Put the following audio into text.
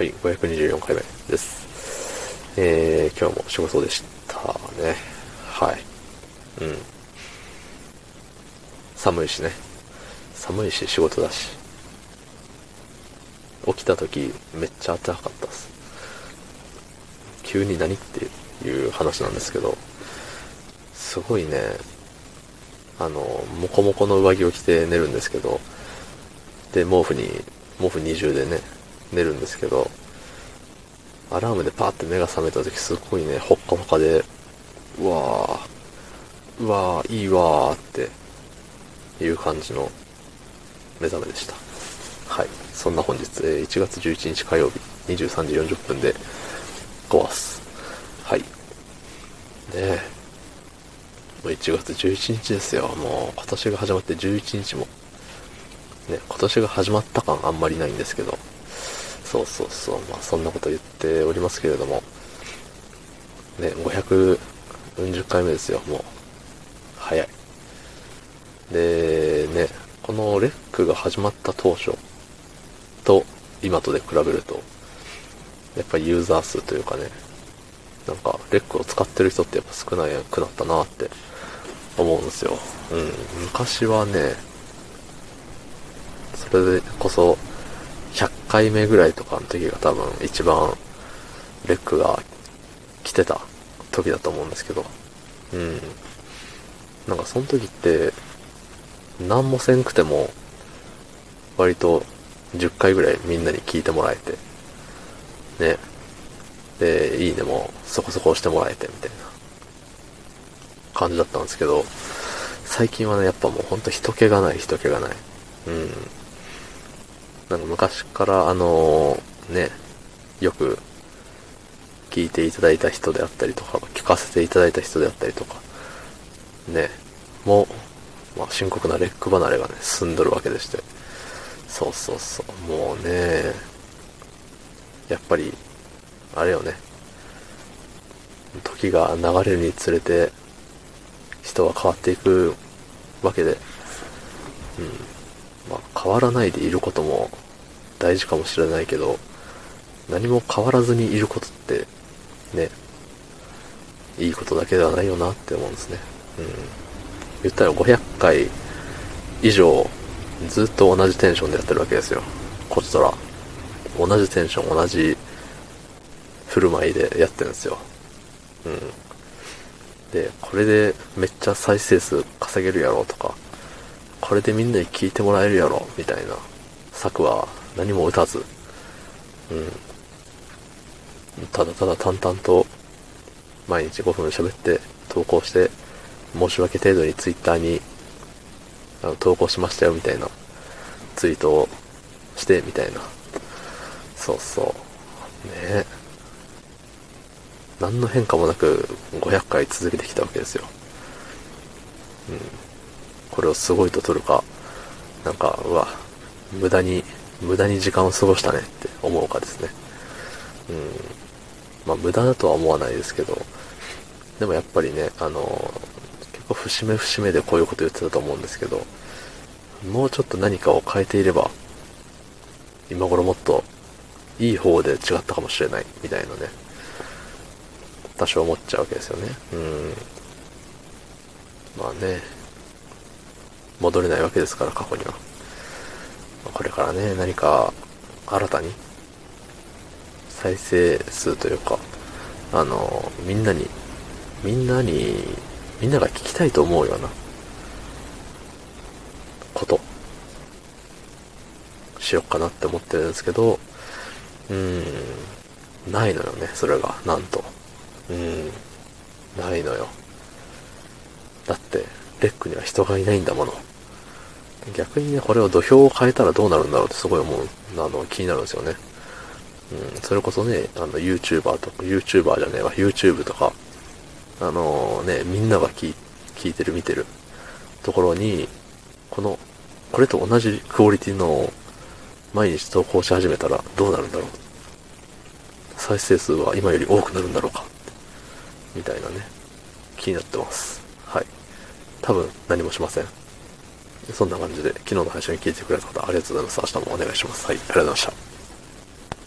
はい、524回目です。えー、今日も仕事でしたね。はい。うん。寒いしね。寒いし仕事だし。起きた時めっちゃ暖かかったです。急に何っていう話なんですけど、すごいね、あの、モコモコの上着を着て寝るんですけど、で、毛布に、毛布二重でね、寝るんですけど、アラームでパーって目が覚めた時すごいね、ほっかほかで、うわー、うわー、いいわーっていう感じの目覚めでした。はい。そんな本日え、1月11日火曜日23時40分で5わす。はい。ねえ。もう1月11日ですよ。もう今年が始まって11日も。ね、今年が始まった感あんまりないんですけど、そうそうそう、まあそんなこと言っておりますけれども、ね、540回目ですよ、もう。早い。で、ね、このレックが始まった当初と今とで比べると、やっぱりユーザー数というかね、なんかレックを使ってる人ってやっぱ少なくなったなって思うんですよ。うん。昔はね、それでこそ100回目ぐらいとかの時が多分一番レックが来てた時だと思うんですけど、うん。なんかその時って、何もせんくても、割と10回ぐらいみんなに聞いてもらえて、ね。で、いいねもそこそこ押してもらえてみたいな感じだったんですけど、最近はね、やっぱもうほんと人気がない人気がない。うん。なんか昔からあのね、よく聞いていただいた人であったりとか、聞かせていただいた人であったりとか、ね、もう、まあ、深刻なレック離れがね、進んどるわけでして。そうそうそう。もうね、やっぱり、あれよね。時が流れるにつれて、人は変わっていくわけで、うん。まあ、変わらないでいることも大事かもしれないけど、何も変わらずにいることって、ね、いいことだけではないよなって思うんですね。うん。言ったら500回以上、ずっと同じテンションでやってるわけですよ。こちとら。同じテンション、同じ振る舞いでやってるんですよ。うん。で、これでめっちゃ再生数稼げるやろとか、これでみんなに聞いてもらえるやろみたいな策は何も打たず、うん。ただただ淡々と毎日5分喋って投稿して、申し訳程度に twitter にあの投稿しましたよみたいなツイートをしてみたいな。そうそう。ねえ何の変化もなく500回続けてきたわけですよ。うん。これをすごいと取るか、なんか、うわ、無駄に無駄に時間を過ごしたねって思うかですね。うん。まあ無駄だとは思わないですけど、でもやっぱりね、あの、結構節目節目でこういうこと言ってたと思うんですけど、もうちょっと何かを変えていれば、今頃もっといい方で違ったかもしれないみたいなね、多少思っちゃうわけですよね。うん。まあね、戻れないわけですから、過去には。これからね、何か新たに再生数というか、あの、みんなに、みんなに、みんなが聞きたいと思うようなこと、しよっかなって思ってるんですけど、うーん、ないのよね、それが、なんと。うん、ないのよ。だって、レックには人がいないんだもの。逆にね、これを土俵を変えたらどうなるんだろうってすごい思う、あの、気になるんですよね。うん、それこそね、あの、YouTuber とか、YouTuber じゃねえわ、YouTube とか、あのね、みんなが聞聞いてる、見てるところに、この、これと同じクオリティの毎日投稿し始めたらどうなるんだろう。再生数は今より多くなるんだろうか。みたいなね、気になってます。はい。多分何もしません。そんな感じで、昨日の配信を聞いてくれた方、ありがとうございます。明日もお願いします。はい、ありがとうございました。